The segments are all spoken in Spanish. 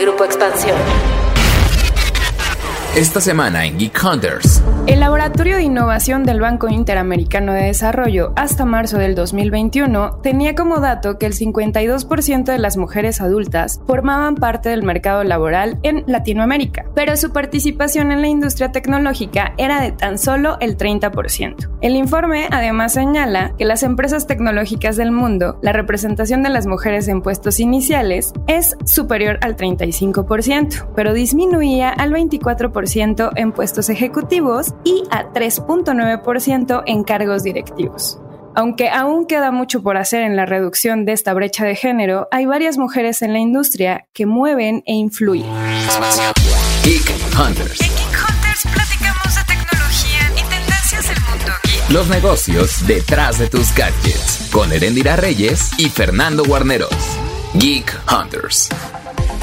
Grupo Expansión. Esta semana en Geek Hunters. El Laboratorio de Innovación del Banco Interamericano de Desarrollo hasta marzo del 2021 tenía como dato que el 52% de las mujeres adultas formaban parte del mercado laboral en Latinoamérica, pero su participación en la industria tecnológica era de tan solo el 30%. El informe además señala que las empresas tecnológicas del mundo, la representación de las mujeres en puestos iniciales es superior al 35%, pero disminuía al 24% en puestos ejecutivos y a 3.9% en cargos directivos. Aunque aún queda mucho por hacer en la reducción de esta brecha de género, hay varias mujeres en la industria que mueven e influyen. Geek Hunters. En Geek Hunters platicamos de tecnología y tendencias del mundo geek. Los negocios detrás de tus gadgets. Con Erendira Reyes y Fernando Guarneros. Geek Hunters.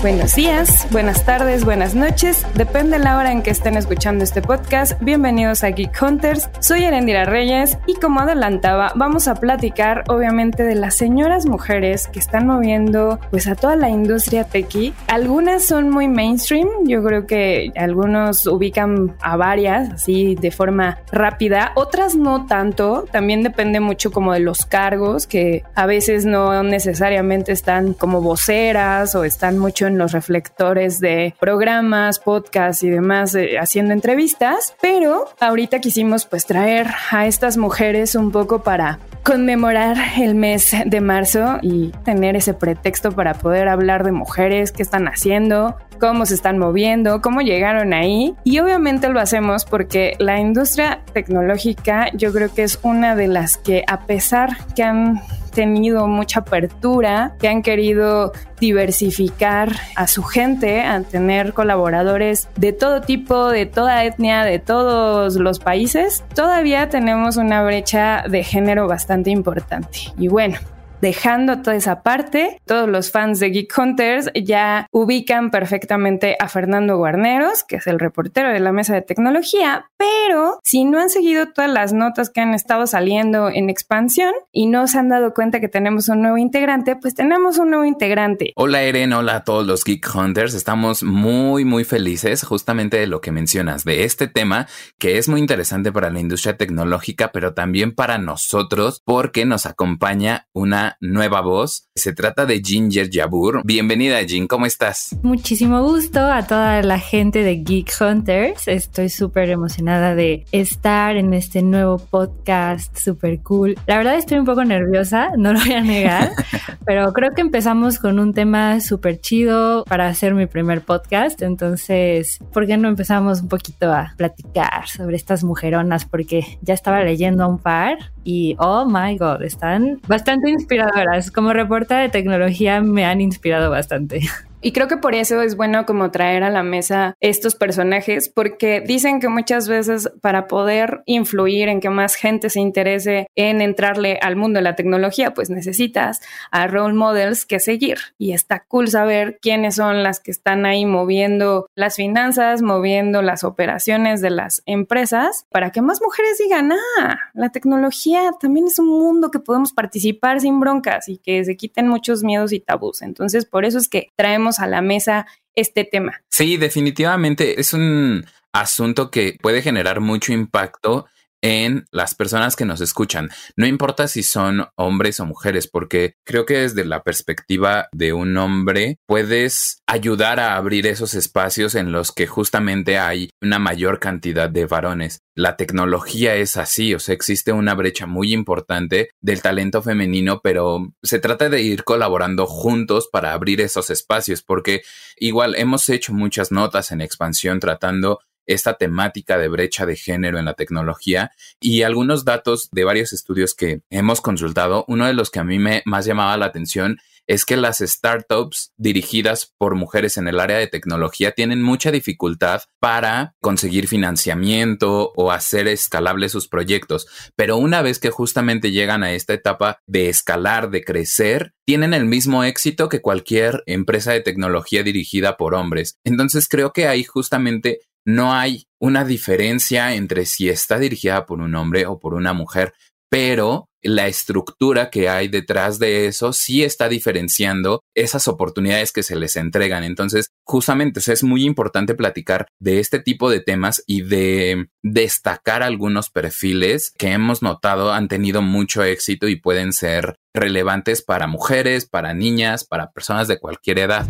Buenos días, buenas tardes, buenas noches, depende de la hora en que estén escuchando este podcast. Bienvenidos a Geek Hunters, soy Erendira Reyes y como adelantaba, vamos a platicar obviamente de las señoras mujeres que están moviendo pues a toda la industria techie. Algunas son muy mainstream, yo creo que algunos ubican a varias así de forma rápida, otras no tanto, también depende mucho como de los cargos que a veces no necesariamente están como voceras o están mucho en los reflectores de programas, podcasts y demás eh, haciendo entrevistas, pero ahorita quisimos pues traer a estas mujeres un poco para conmemorar el mes de marzo y tener ese pretexto para poder hablar de mujeres, qué están haciendo, cómo se están moviendo, cómo llegaron ahí. Y obviamente lo hacemos porque la industria tecnológica yo creo que es una de las que a pesar que han tenido mucha apertura, que han querido diversificar a su gente, a tener colaboradores de todo tipo, de toda etnia, de todos los países, todavía tenemos una brecha de género bastante importante. Y bueno, dejando toda esa parte, todos los fans de Geek Hunters ya ubican perfectamente a Fernando Guarneros, que es el reportero de la mesa de tecnología, pero si no han seguido todas las notas que han estado saliendo en expansión y no se han dado cuenta que tenemos un nuevo integrante, pues tenemos un nuevo integrante. Hola Eren, hola a todos los Geek Hunters, estamos muy muy felices justamente de lo que mencionas, de este tema que es muy interesante para la industria tecnológica, pero también para nosotros porque nos acompaña una nueva voz. Se trata de Ginger Jabur. Bienvenida, Jin, ¿cómo estás? Muchísimo gusto a toda la gente de Geek Hunters. Estoy súper emocionada de estar en este nuevo podcast, súper cool. La verdad estoy un poco nerviosa, no lo voy a negar, pero creo que empezamos con un tema súper chido para hacer mi primer podcast. Entonces, ¿por qué no empezamos un poquito a platicar sobre estas mujeronas? Porque ya estaba leyendo un par y, oh my god, están bastante inspiradas como reporta de tecnología me han inspirado bastante. Y creo que por eso es bueno como traer a la mesa estos personajes, porque dicen que muchas veces para poder influir en que más gente se interese en entrarle al mundo de la tecnología, pues necesitas a role models que seguir. Y está cool saber quiénes son las que están ahí moviendo las finanzas, moviendo las operaciones de las empresas, para que más mujeres digan, ah, la tecnología también es un mundo que podemos participar sin broncas y que se quiten muchos miedos y tabús. Entonces, por eso es que traemos a la mesa este tema. Sí, definitivamente es un asunto que puede generar mucho impacto en las personas que nos escuchan. No importa si son hombres o mujeres, porque creo que desde la perspectiva de un hombre puedes ayudar a abrir esos espacios en los que justamente hay una mayor cantidad de varones. La tecnología es así, o sea, existe una brecha muy importante del talento femenino, pero se trata de ir colaborando juntos para abrir esos espacios, porque igual hemos hecho muchas notas en expansión tratando esta temática de brecha de género en la tecnología y algunos datos de varios estudios que hemos consultado. Uno de los que a mí me más llamaba la atención es que las startups dirigidas por mujeres en el área de tecnología tienen mucha dificultad para conseguir financiamiento o hacer escalables sus proyectos. Pero una vez que justamente llegan a esta etapa de escalar, de crecer, tienen el mismo éxito que cualquier empresa de tecnología dirigida por hombres. Entonces creo que ahí justamente no hay una diferencia entre si está dirigida por un hombre o por una mujer, pero la estructura que hay detrás de eso sí está diferenciando esas oportunidades que se les entregan. Entonces, justamente es muy importante platicar de este tipo de temas y de destacar algunos perfiles que hemos notado han tenido mucho éxito y pueden ser relevantes para mujeres, para niñas, para personas de cualquier edad.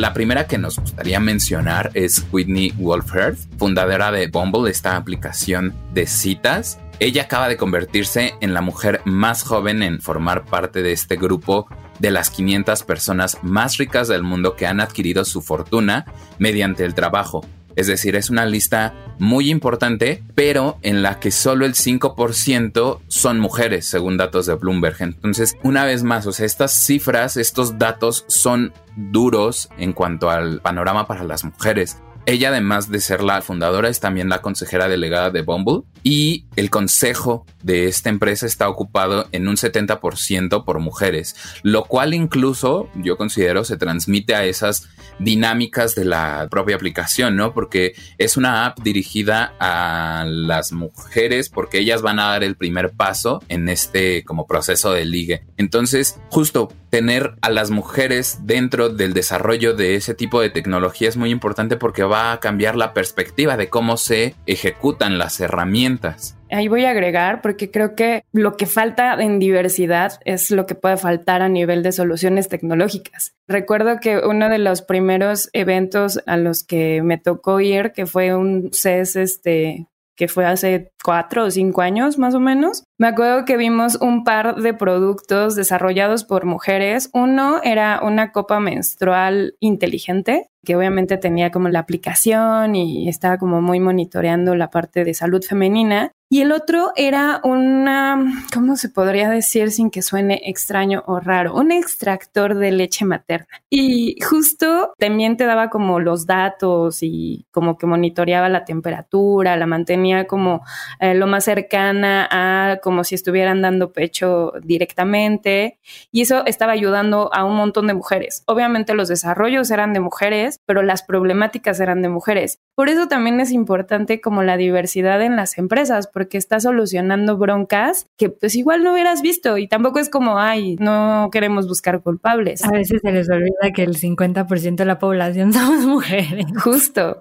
La primera que nos gustaría mencionar es Whitney Wolfhard, fundadora de Bumble, esta aplicación de citas. Ella acaba de convertirse en la mujer más joven en formar parte de este grupo de las 500 personas más ricas del mundo que han adquirido su fortuna mediante el trabajo. Es decir, es una lista muy importante, pero en la que solo el 5% son mujeres, según datos de Bloomberg. Entonces, una vez más, o sea, estas cifras, estos datos son duros en cuanto al panorama para las mujeres. Ella, además de ser la fundadora, es también la consejera delegada de Bumble y el consejo de esta empresa está ocupado en un 70% por mujeres, lo cual incluso yo considero se transmite a esas dinámicas de la propia aplicación, ¿no? Porque es una app dirigida a las mujeres porque ellas van a dar el primer paso en este como proceso de ligue. Entonces, justo tener a las mujeres dentro del desarrollo de ese tipo de tecnología es muy importante porque va a cambiar la perspectiva de cómo se ejecutan las herramientas. Ahí voy a agregar porque creo que lo que falta en diversidad es lo que puede faltar a nivel de soluciones tecnológicas. Recuerdo que uno de los primeros eventos a los que me tocó ir, que fue un CES este, que fue hace cuatro o cinco años más o menos. Me acuerdo que vimos un par de productos desarrollados por mujeres. Uno era una copa menstrual inteligente, que obviamente tenía como la aplicación y estaba como muy monitoreando la parte de salud femenina. Y el otro era una, ¿cómo se podría decir sin que suene extraño o raro? Un extractor de leche materna. Y justo también te daba como los datos y como que monitoreaba la temperatura, la mantenía como eh, lo más cercana a como si estuvieran dando pecho directamente. Y eso estaba ayudando a un montón de mujeres. Obviamente los desarrollos eran de mujeres, pero las problemáticas eran de mujeres. Por eso también es importante como la diversidad en las empresas porque está solucionando broncas que pues igual no hubieras visto y tampoco es como, ay, no queremos buscar culpables. A veces se les olvida que el 50% de la población somos mujeres. Justo,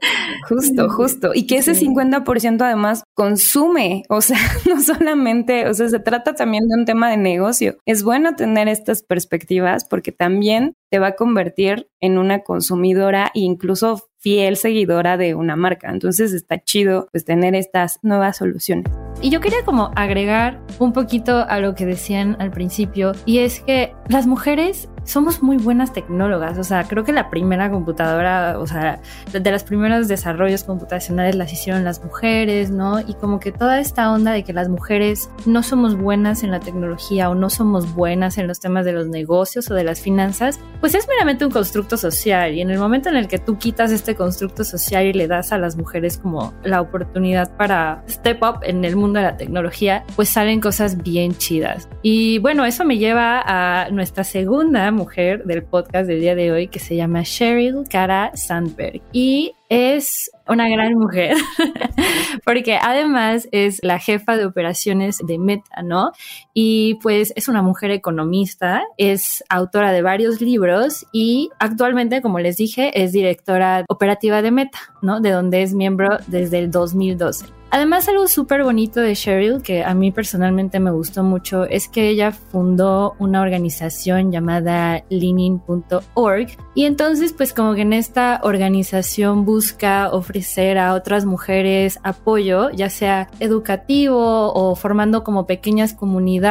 justo, justo. Y que ese 50% además consume, o sea, no solamente, o sea, se trata también de un tema de negocio. Es bueno tener estas perspectivas porque también te va a convertir en una consumidora e incluso fiel seguidora de una marca. Entonces está chido pues tener estas nuevas soluciones. Y yo quería como agregar un poquito a lo que decían al principio y es que las mujeres somos muy buenas tecnólogas, o sea, creo que la primera computadora, o sea, de los primeros desarrollos computacionales las hicieron las mujeres, ¿no? Y como que toda esta onda de que las mujeres no somos buenas en la tecnología o no somos buenas en los temas de los negocios o de las finanzas, pues es meramente un constructo social y en el momento en el que tú quitas este constructo social y le das a las mujeres como la oportunidad para step up en el mundo de la tecnología, pues salen cosas bien chidas. Y bueno, eso me lleva a nuestra segunda mujer del podcast del día de hoy que se llama Cheryl Cara Sandberg. Y es una gran mujer, porque además es la jefa de operaciones de Meta, ¿no? Y pues es una mujer economista, es autora de varios libros y actualmente, como les dije, es directora operativa de Meta, ¿no? De donde es miembro desde el 2012. Además, algo súper bonito de Cheryl, que a mí personalmente me gustó mucho, es que ella fundó una organización llamada leaning.org y entonces pues como que en esta organización busca ofrecer a otras mujeres apoyo, ya sea educativo o formando como pequeñas comunidades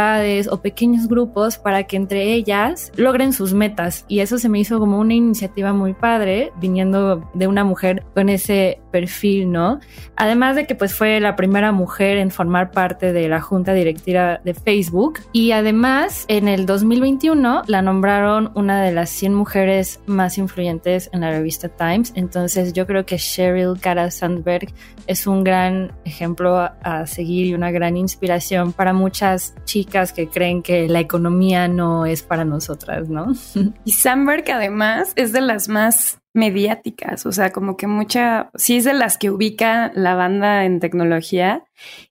o pequeños grupos para que entre ellas logren sus metas y eso se me hizo como una iniciativa muy padre viniendo de una mujer con ese perfil, ¿no? Además de que pues fue la primera mujer en formar parte de la junta directiva de Facebook y además en el 2021 la nombraron una de las 100 mujeres más influyentes en la revista Times. Entonces yo creo que Sheryl Cara Sandberg es un gran ejemplo a seguir y una gran inspiración para muchas chicas que creen que la economía no es para nosotras, ¿no? Y Sandberg además es de las más mediáticas, o sea, como que mucha, sí es de las que ubica la banda en tecnología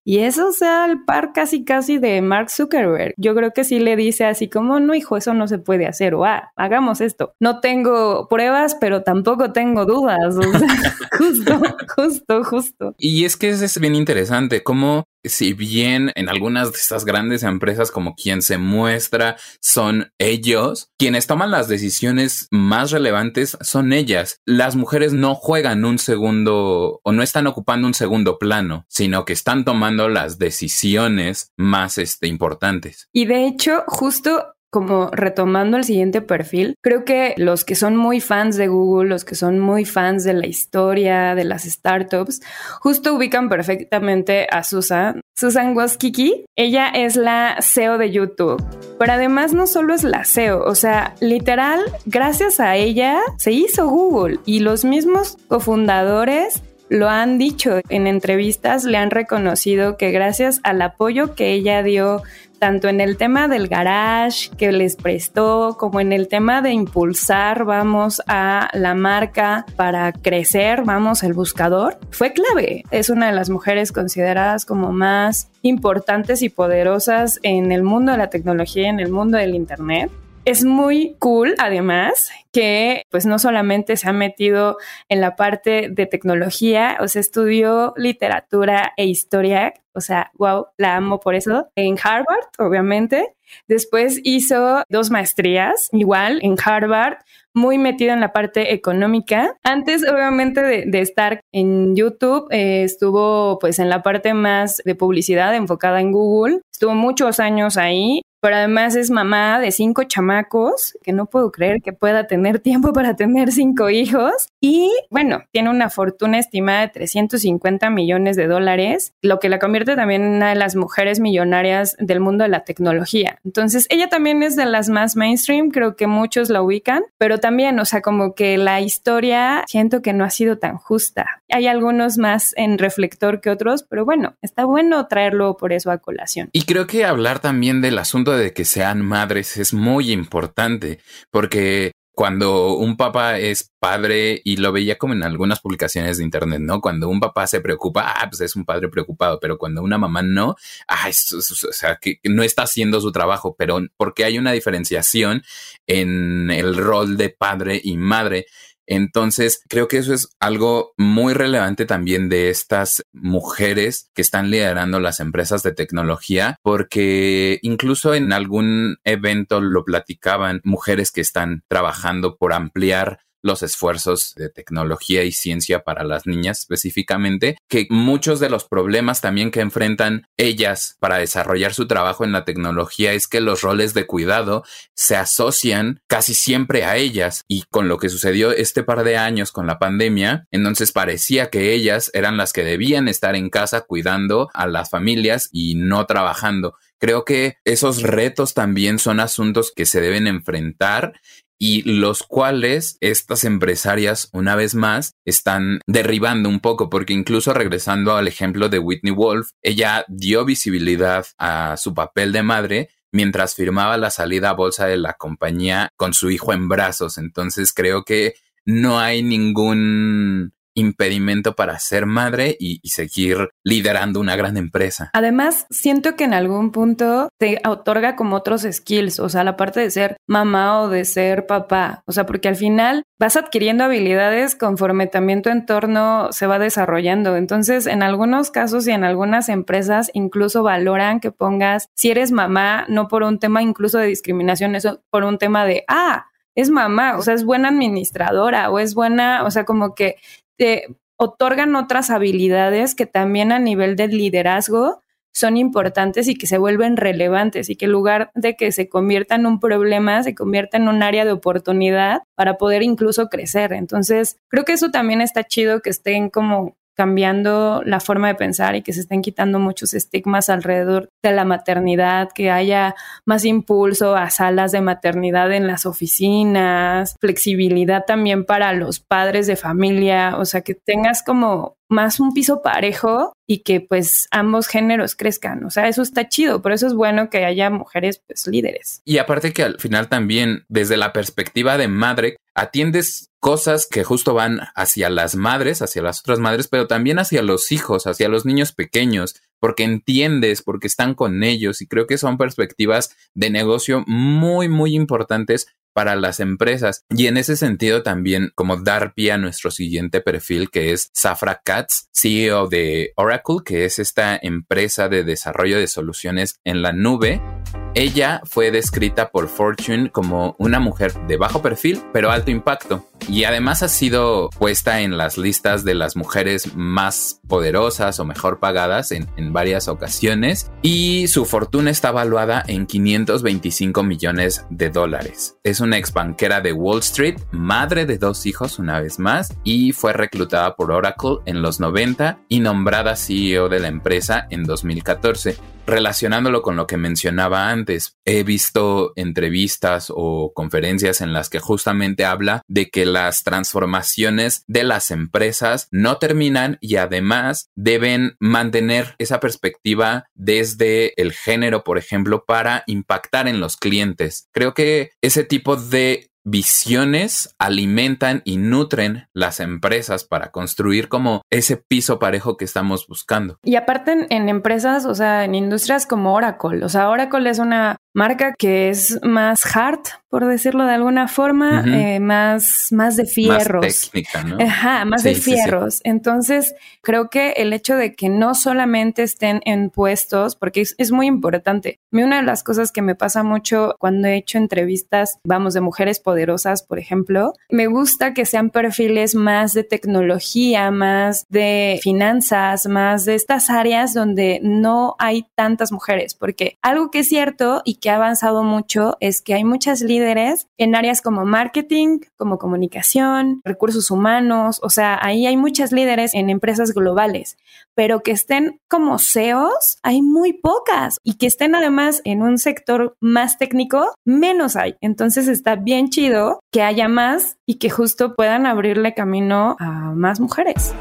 y eso sea el par casi casi de Mark Zuckerberg. Yo creo que sí le dice así como, no, hijo, eso no se puede hacer o ah, hagamos esto. No tengo pruebas, pero tampoco tengo dudas. O sea, justo, justo, justo. Y es que es bien interesante cómo si bien en algunas de estas grandes empresas como quien se muestra son ellos, quienes toman las decisiones más relevantes son ellas. Las mujeres no juegan un segundo o no están ocupando un segundo plano, sino que están tomando las decisiones más este, importantes. Y de hecho, justo como retomando el siguiente perfil, creo que los que son muy fans de Google, los que son muy fans de la historia de las startups, justo ubican perfectamente a Susan. Susan Waskiki, ella es la CEO de YouTube, pero además no solo es la CEO, o sea, literal, gracias a ella se hizo Google y los mismos cofundadores lo han dicho en entrevistas, le han reconocido que gracias al apoyo que ella dio tanto en el tema del garage que les prestó, como en el tema de impulsar, vamos, a la marca para crecer, vamos, el buscador, fue clave. Es una de las mujeres consideradas como más importantes y poderosas en el mundo de la tecnología y en el mundo del Internet. Es muy cool, además, que pues no solamente se ha metido en la parte de tecnología, o sea, estudió literatura e historia, o sea, wow, la amo por eso, en Harvard, obviamente. Después hizo dos maestrías, igual, en Harvard, muy metida en la parte económica. Antes, obviamente, de, estar en YouTube, eh, estuvo pues en la parte más de publicidad enfocada en Google. Estuvo muchos años ahí pero además es mamá de cinco chamacos, que no puedo creer que pueda tener tiempo para tener cinco hijos. Y bueno, tiene una fortuna estimada de 350 millones de dólares, lo que la convierte también en una de las mujeres millonarias del mundo de la tecnología. Entonces, ella también es de las más mainstream, creo que muchos la ubican, pero también, o sea, como que la historia siento que no ha sido tan justa. Hay algunos más en reflector que otros, pero bueno, está bueno traerlo por eso a colación. Y creo que hablar también del asunto de que sean madres es muy importante porque cuando un papá es padre y lo veía como en algunas publicaciones de internet, ¿no? Cuando un papá se preocupa, ah, pues es un padre preocupado, pero cuando una mamá no, ah, o sea, que no está haciendo su trabajo, pero porque hay una diferenciación en el rol de padre y madre. Entonces, creo que eso es algo muy relevante también de estas mujeres que están liderando las empresas de tecnología, porque incluso en algún evento lo platicaban mujeres que están trabajando por ampliar los esfuerzos de tecnología y ciencia para las niñas específicamente, que muchos de los problemas también que enfrentan ellas para desarrollar su trabajo en la tecnología es que los roles de cuidado se asocian casi siempre a ellas y con lo que sucedió este par de años con la pandemia, entonces parecía que ellas eran las que debían estar en casa cuidando a las familias y no trabajando. Creo que esos retos también son asuntos que se deben enfrentar y los cuales estas empresarias, una vez más, están derribando un poco, porque incluso regresando al ejemplo de Whitney Wolf, ella dio visibilidad a su papel de madre mientras firmaba la salida a bolsa de la compañía con su hijo en brazos. Entonces creo que no hay ningún impedimento para ser madre y, seguir liderando una gran empresa. Además, siento que en algún punto te otorga como otros skills, o sea, la parte de ser mamá o de ser papá, o sea, porque al final vas adquiriendo habilidades conforme también tu entorno se va desarrollando. Entonces, en algunos casos y en algunas empresas incluso valoran que pongas, si eres mamá, no por un tema incluso de discriminación, eso por un tema de, ah, es mamá, o sea, es buena administradora o es buena, o sea, como que te otorgan otras habilidades que también a nivel de liderazgo son importantes y que se vuelven relevantes y que en lugar de que se convierta en un problema, se convierta en un área de oportunidad para poder incluso crecer. Entonces, creo que eso también está chido que estén como cambiando la forma de pensar y que se estén quitando muchos estigmas alrededor de la maternidad, que haya más impulso a salas de maternidad en las oficinas, flexibilidad también para los padres de familia, o sea, que tengas como más un piso parejo y que pues ambos géneros crezcan. O sea, eso está chido, por eso es bueno que haya mujeres pues líderes. Y aparte que al final también, desde la perspectiva de madre, atiendes cosas que justo van hacia las madres, hacia las otras madres, pero también hacia los hijos, hacia los niños pequeños, porque entiendes, porque están con ellos y creo que son perspectivas de negocio muy, muy importantes para las empresas. Y en ese sentido también como dar pie a nuestro siguiente perfil que es Safra Katz, CEO de Oracle, que es esta empresa de desarrollo de soluciones en la nube. Ella fue descrita por Fortune como una mujer de bajo perfil, pero alto impacto. Y además ha sido puesta en las listas de las mujeres más poderosas o mejor pagadas en, en varias ocasiones. Y su fortuna está valuada en 525 millones de dólares. Es una ex banquera de Wall Street, madre de dos hijos una vez más, y fue reclutada por Oracle en los 90 y nombrada CEO de la empresa en 2014 relacionándolo con lo que mencionaba antes, he visto entrevistas o conferencias en las que justamente habla de que las transformaciones de las empresas no terminan y además deben mantener esa perspectiva desde el género, por ejemplo, para impactar en los clientes. Creo que ese tipo de visiones alimentan y nutren las empresas para construir como ese piso parejo que estamos buscando. Y aparte en, empresas, o sea, en industrias como Oracle, o sea, Oracle es una marca que es más hard, por decirlo de alguna forma, eh, más, más de fierros. Más técnica, ¿no? Ajá, más de fierros. Entonces, creo que el hecho de que no solamente estén en puestos, porque es, muy importante. Una de las cosas que me pasa mucho cuando he hecho entrevistas, vamos, de mujeres poderosas, por ejemplo, me gusta que sean perfiles más de tecnología, más de finanzas, más de estas áreas donde no hay tantas mujeres, porque algo que es cierto y que ha avanzado mucho es que hay muchas líderes en áreas como marketing, como comunicación, recursos humanos, o sea, ahí hay muchas líderes en empresas globales, pero que estén como CEOs, hay muy pocas y que estén además en un sector más técnico, menos hay. Entonces está bien chido que haya más y que justo puedan abrirle camino a más mujeres.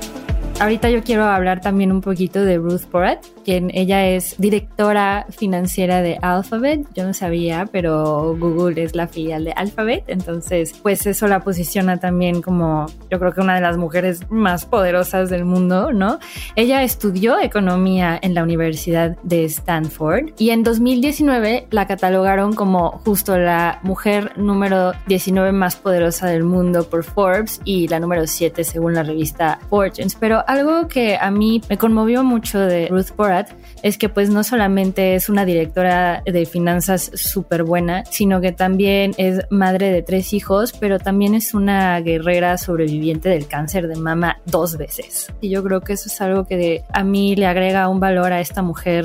Ahorita yo quiero hablar también un poquito de Ruth Porat, quien ella es directora financiera de Alphabet. Yo no sabía, pero Google es la filial de Alphabet, entonces pues eso la posiciona también como yo creo que una de las mujeres más poderosas del mundo, ¿no? Ella estudió economía en la Universidad de Stanford y en 2019 la catalogaron como justo la mujer número 19 más poderosa del mundo por Forbes y la número 7 según la revista Fortunes, pero algo que a mí me conmovió mucho de Ruth Porat es que pues no solamente es una directora de finanzas súper buena, sino que también es madre de tres hijos, pero también es una guerrera sobreviviente del cáncer de mama dos veces. Y yo creo que eso es algo que a mí le agrega un valor a esta mujer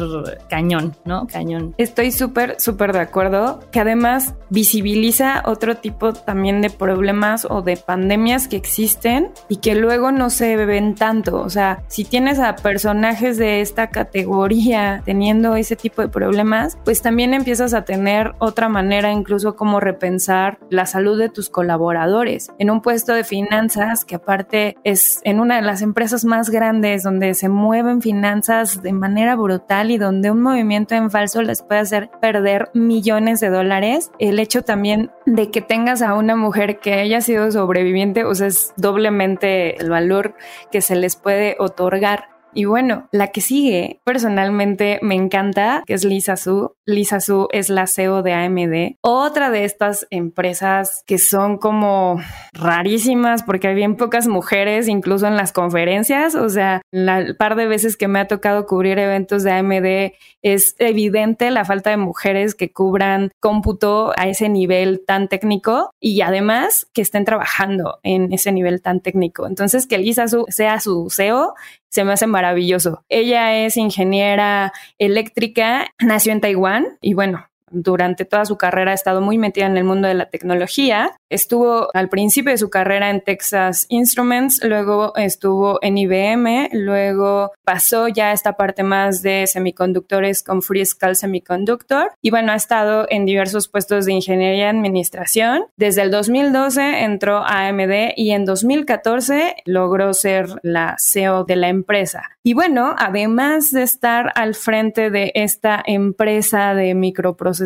cañón, ¿no? Cañón. Estoy súper, súper de acuerdo, que además visibiliza otro tipo también de problemas o de pandemias que existen y que luego no se ven tanto o sea, si tienes a personajes de esta categoría teniendo ese tipo de problemas, pues también empiezas a tener otra manera incluso como repensar la salud de tus colaboradores. En un puesto de finanzas, que aparte es en una de las empresas más grandes donde se mueven finanzas de manera brutal y donde un movimiento en falso les puede hacer perder millones de dólares, el hecho también de que tengas a una mujer que haya sido sobreviviente, o sea, es doblemente el valor que se les puede otorgar. Y bueno, la que sigue personalmente me encanta, que es Lisa Su. Lisa Su es la CEO de AMD, otra de estas empresas que son como rarísimas porque hay bien pocas mujeres incluso en las conferencias, o sea, la par de veces que me ha tocado cubrir eventos de AMD es evidente la falta de mujeres que cubran cómputo a ese nivel tan técnico y además que estén trabajando en ese nivel tan técnico. Entonces, que Lisa Su sea su CEO se me hace maravilloso. Ella es ingeniera eléctrica, nació en Taiwán y bueno, durante toda su carrera ha estado muy metida en el mundo de la tecnología. Estuvo al principio de su carrera en Texas Instruments, luego estuvo en IBM, luego pasó ya a esta parte más de semiconductores con Freescale Semiconductor y bueno, ha estado en diversos puestos de ingeniería y administración. Desde el 2012 entró a AMD y en 2014 logró ser la CEO de la empresa. Y bueno, además de estar al frente de esta empresa de microprocesadores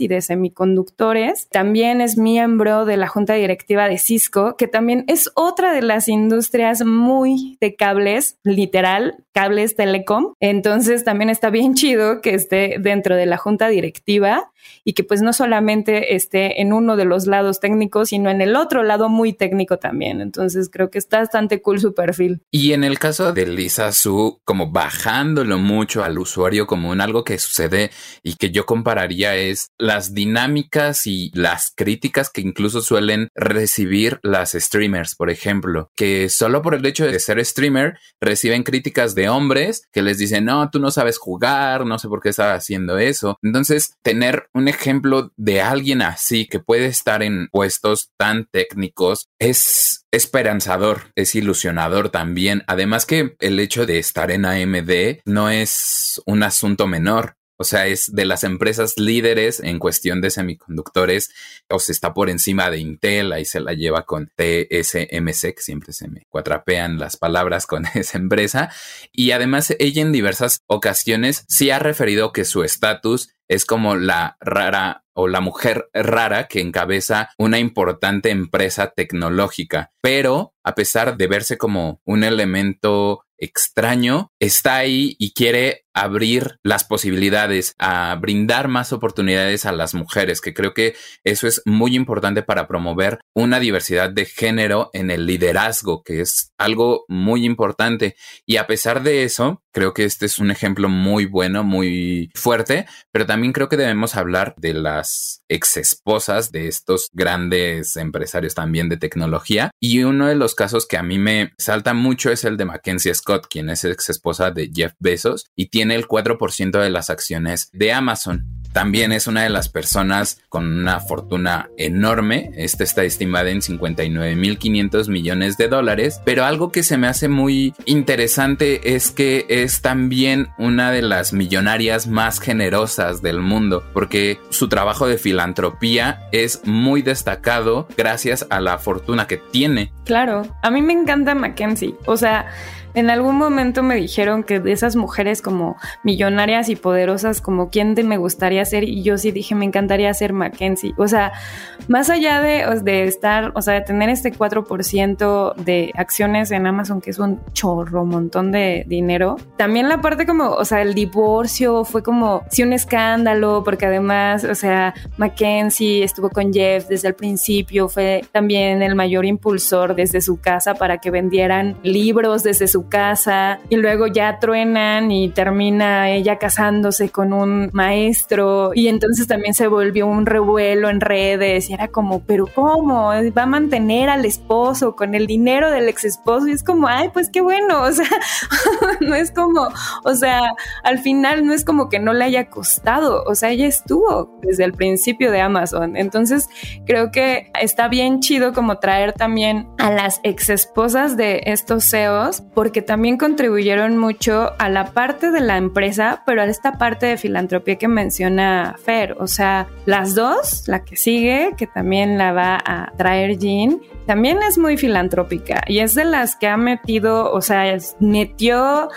y de semiconductores, también es miembro de la junta directiva de Cisco, que también es otra de las industrias muy de cables, literal, cables telecom. Entonces también está bien chido que esté dentro de la junta directiva y que pues no solamente esté en uno de los lados técnicos, sino en el otro lado muy técnico también. Entonces creo que está bastante cool su perfil. Y en el caso de Lisa Su, como bajándolo mucho al usuario común, algo que sucede y que yo compararía es las dinámicas y las críticas que incluso suelen recibir las streamers, por ejemplo, que solo por el hecho de ser streamer reciben críticas de hombres que les dicen, no, tú no sabes jugar, no sé por qué estás haciendo eso. Entonces, tener un ejemplo de alguien así que puede estar en puestos tan técnicos es esperanzador, es ilusionador también. Además que el hecho de estar en AMD no es un asunto menor. O sea, es de las empresas líderes en cuestión de semiconductores, o se está por encima de Intel, ahí se la lleva con TSMC, que siempre se me cuatrapean las palabras con esa empresa. Y además ella en diversas ocasiones sí ha referido que su estatus es como la rara o la mujer rara que encabeza una importante empresa tecnológica, pero a pesar de verse como un elemento extraño, está ahí y quiere abrir las posibilidades, a brindar más oportunidades a las mujeres, que creo que eso es muy importante para promover una diversidad de género en el liderazgo, que es algo muy importante. Y a pesar de eso, creo que este es un ejemplo muy bueno, muy fuerte, pero también creo que debemos hablar de las ex esposas de estos grandes empresarios también de tecnología. Y uno de los casos que a mí me salta mucho es el de Mackenzie Scott, quien es ex esposa de Jeff Bezos y tiene tiene el 4% de las acciones de Amazon. También es una de las personas con una fortuna enorme. Esta está estimada en 59.500 millones de dólares. Pero algo que se me hace muy interesante es que es también una de las millonarias más generosas del mundo, porque su trabajo de filantropía es muy destacado gracias a la fortuna que tiene. Claro, a mí me encanta Mackenzie. O sea, en algún momento me dijeron que de esas mujeres como millonarias y poderosas, como quién de me gustaría ser, y yo sí dije, me encantaría ser Mackenzie. O sea, más allá de, de estar, o sea, de tener este 4% de acciones en Amazon, que es un chorro, montón de dinero, también la parte como, o sea, el divorcio fue como, sí, un escándalo, porque además, o sea, Mackenzie estuvo con Jeff desde el principio, fue también el mayor impulsor desde su casa para que vendieran libros desde su casa y luego ya truenan y termina ella casándose con un maestro. Y entonces también se volvió un revuelo en redes y era como, pero ¿cómo? Va a mantener al esposo con el dinero del ex esposo y es como, ay, pues qué bueno, o sea, no es como, o sea, al final no es como que no le haya costado, o sea, ella estuvo desde el principio de Amazon, entonces creo que está bien chido como traer también a las ex esposas de estos CEOs porque que también contribuyeron mucho a la parte de la empresa, pero a esta parte de filantropía que menciona Fer. O sea, las dos, la que sigue, que también la va a traer Jean, también es muy filantrópica y es de las que ha metido, o sea, metió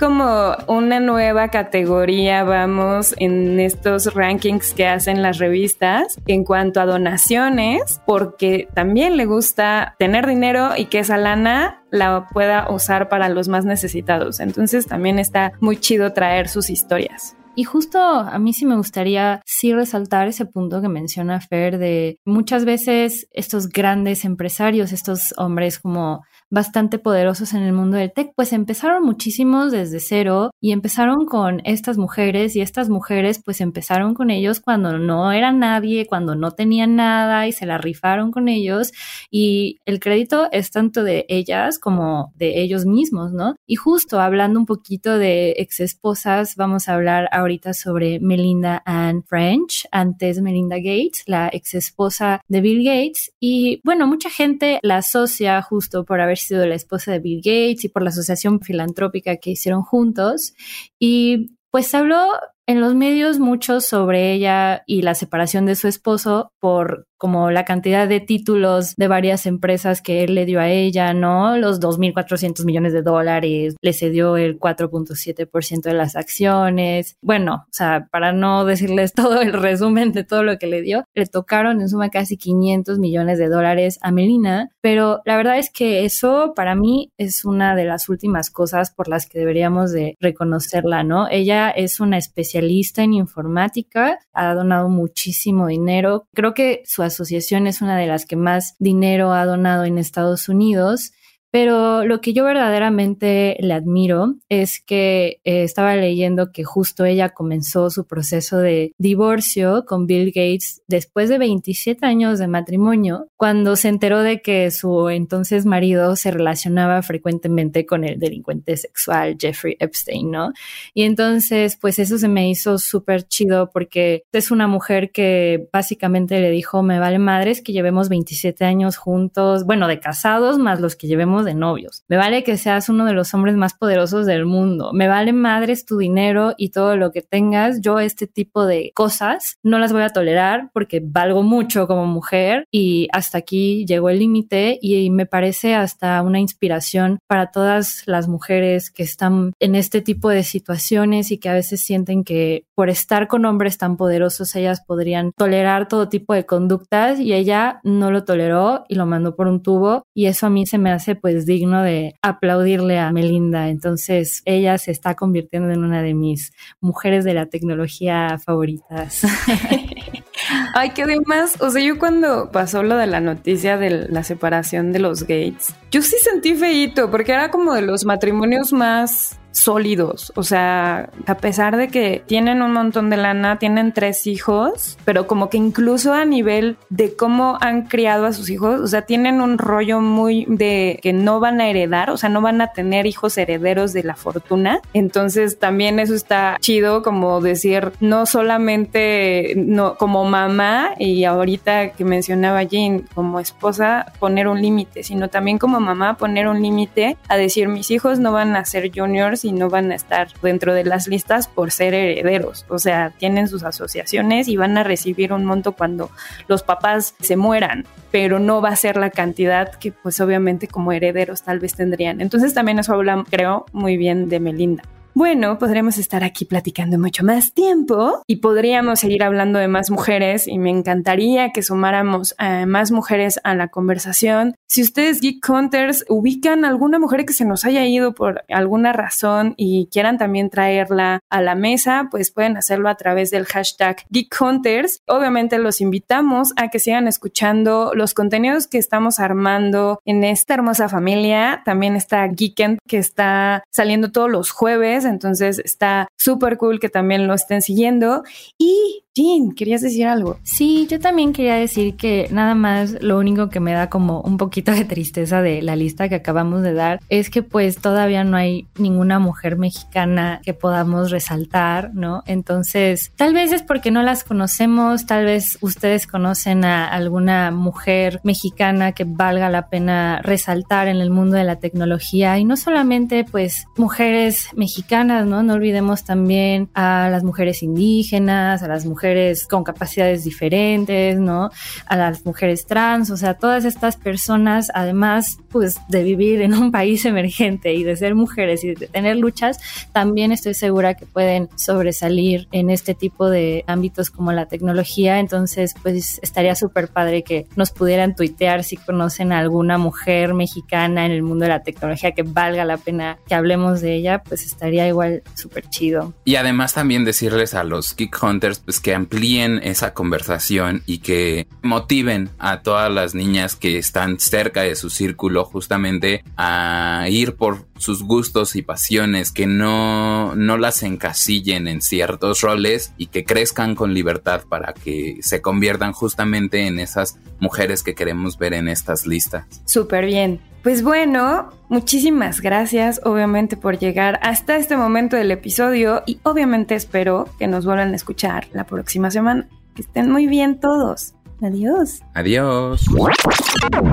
como una nueva categoría, vamos, en estos rankings que hacen las revistas en cuanto a donaciones, porque también le gusta tener dinero y que esa lana la pueda usar para los más necesitados. Entonces también está muy chido traer sus historias. Y justo a mí sí me gustaría sí resaltar ese punto que menciona Fer de muchas veces estos grandes empresarios, estos hombres como bastante poderosos en el mundo del tech, pues empezaron muchísimos desde cero y empezaron con estas mujeres y estas mujeres pues empezaron con ellos cuando no era nadie, cuando no tenían nada y se la rifaron con ellos y el crédito es tanto de ellas como de ellos mismos, ¿no? Y justo hablando un poquito de ex esposas, vamos a hablar ahorita sobre Melinda Ann French, antes Melinda Gates, la ex esposa de Bill Gates. Y bueno, mucha gente la asocia justo por haber sido la esposa de Bill Gates y por la asociación filantrópica que hicieron juntos. Y pues habló en los medios mucho sobre ella y la separación de su esposo por como la cantidad de títulos de varias empresas que él le dio a ella, ¿no? Los 2.400 millones de dólares, le cedió el 4.7% de las acciones. Bueno, o sea, para no decirles todo el resumen de todo lo que le dio, le tocaron en suma casi 500 millones de dólares a Melina, pero la verdad es que eso para mí es una de las últimas cosas por las que deberíamos de reconocerla, ¿no? Ella es una especialista en informática, ha donado muchísimo dinero. Creo que su asociación es una de las que más dinero ha donado en Estados Unidos pero lo que yo verdaderamente le admiro es que eh, estaba leyendo que justo ella comenzó su proceso de divorcio con Bill Gates después de 27 años de matrimonio, cuando se enteró de que su entonces marido se relacionaba frecuentemente con el delincuente sexual Jeffrey Epstein, ¿no? Y entonces, pues eso se me hizo súper chido porque es una mujer que básicamente le dijo, me vale madres que llevemos 27 años juntos, bueno, de casados más los que llevemos de novios. Me vale que seas uno de los hombres más poderosos del mundo. Me vale madres tu dinero y todo lo que tengas. Yo este tipo de cosas no las voy a tolerar porque valgo mucho como mujer y hasta aquí llegó el límite y me parece hasta una inspiración para todas las mujeres que están en este tipo de situaciones y que a veces sienten que por estar con hombres tan poderosos ellas podrían tolerar todo tipo de conductas y ella no lo toleró y lo mandó por un tubo y eso a mí se me hace pues es pues, digno de aplaudirle a Melinda. Entonces ella se está convirtiendo en una de mis mujeres de la tecnología favoritas. Ay, que además, o sea, yo cuando pasó lo de la noticia de la separación de los Gates, yo sí sentí feíto, porque era como de los matrimonios más sólidos. O sea, a pesar de que tienen un montón de lana, tienen tres hijos, pero como que incluso a nivel de cómo han criado a sus hijos, o sea, tienen un rollo muy de que no van a heredar, o sea, no van a tener hijos herederos de la fortuna. Entonces también eso está chido como decir, no solamente no, como mamá y ahorita que mencionaba Jean como esposa, poner un límite, sino también como mamá poner un límite a decir, mis hijos no van a ser juniors y no van a estar dentro de las listas por ser herederos. O sea, tienen sus asociaciones y van a recibir un monto cuando los papás se mueran, pero no va a ser la cantidad que pues obviamente como herederos tal vez tendrían. Entonces también eso habla, creo, muy bien de Melinda. Bueno, podremos estar aquí platicando mucho más tiempo y podríamos seguir hablando de más mujeres y me encantaría que sumáramos a más mujeres a la conversación. Si ustedes Geek Hunters ubican alguna mujer que se nos haya ido por alguna razón y quieran también traerla a la mesa, pues pueden hacerlo a través del hashtag Geek Hunters. Obviamente los invitamos a que sigan escuchando los contenidos que estamos armando en esta hermosa familia. También está Geekend que está saliendo todos los jueves entonces está súper cool que también lo estén siguiendo. Y Jean, ¿querías decir algo? Sí, yo también quería decir que nada más lo único que me da como un poquito de tristeza de la lista que acabamos de dar es que pues todavía no hay ninguna mujer mexicana que podamos resaltar, ¿no? Entonces, tal vez es porque no las conocemos, tal vez ustedes conocen a alguna mujer mexicana que valga la pena resaltar en el mundo de la tecnología y no solamente pues mujeres mexicanas, ¿no? No olvidemos también a las mujeres indígenas, a las mujeres mujeres con capacidades diferentes, ¿no? A las mujeres trans, o sea, todas estas personas, además, pues de vivir en un país emergente y de ser mujeres y de tener luchas, también estoy segura que pueden sobresalir en este tipo de ámbitos como la tecnología. Entonces, pues estaría súper padre que nos pudieran tuitear si conocen a alguna mujer mexicana en el mundo de la tecnología que valga la pena que hablemos de ella, pues estaría igual súper chido. Y además también decirles a los Geek Hunters, pues que amplíen esa conversación y que motiven a todas las niñas que están cerca de su círculo justamente a ir por sus gustos y pasiones, que no no, las encasillen en ciertos roles y que crezcan con libertad para que se conviertan justamente en esas mujeres que queremos ver en estas listas. Súper bien. Pues bueno, muchísimas gracias obviamente por llegar hasta este momento del episodio y obviamente espero que nos vuelvan a escuchar la próxima semana. Que estén muy bien todos. Adiós. Adiós.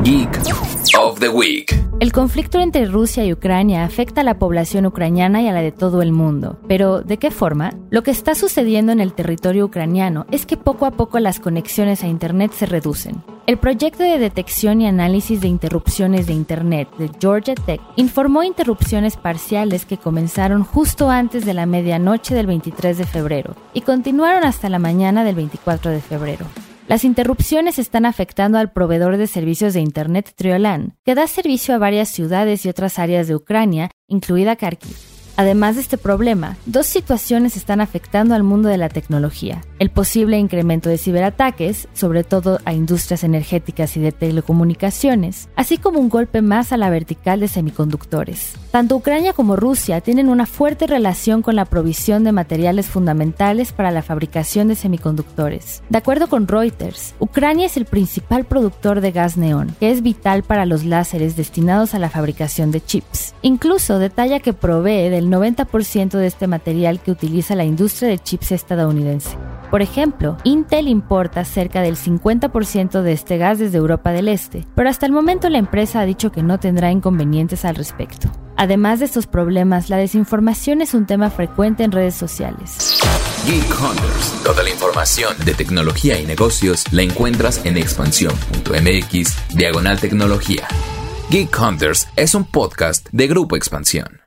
Geek of the Week. El conflicto entre Rusia y Ucrania afecta a la población ucraniana y a la de todo el mundo. Pero, ¿de qué forma? Lo que está sucediendo en el territorio ucraniano es que poco a poco las conexiones a Internet se reducen. El proyecto de detección y análisis de interrupciones de Internet de Georgia Tech informó interrupciones parciales que comenzaron justo antes de la medianoche del 23 de febrero y continuaron hasta la mañana del 24 de febrero. Las interrupciones están afectando al proveedor de servicios de Internet Triolan, que da servicio a varias ciudades y otras áreas de Ucrania, incluida Kharkiv. Además de este problema, dos situaciones están afectando al mundo de la tecnología. El posible incremento de ciberataques, sobre todo a industrias energéticas y de telecomunicaciones, así como un golpe más a la vertical de semiconductores. Tanto Ucrania como Rusia tienen una fuerte relación con la provisión de materiales fundamentales para la fabricación de semiconductores. De acuerdo con Reuters, Ucrania es el principal productor de gas neón, que es vital para los láseres destinados a la fabricación de chips. Incluso detalla que provee del 90% de este material que utiliza la industria de chips estadounidense. Por ejemplo, Intel importa cerca del 50% de este gas desde Europa del Este, pero hasta el momento la empresa ha dicho que no tendrá inconvenientes al respecto. Además de estos problemas, la desinformación es un tema frecuente en redes sociales. Geek Hunters. Toda la información de tecnología y negocios la encuentras en expansión.mx diagonal tecnología. Geek Hunters es un podcast de Grupo Expansión.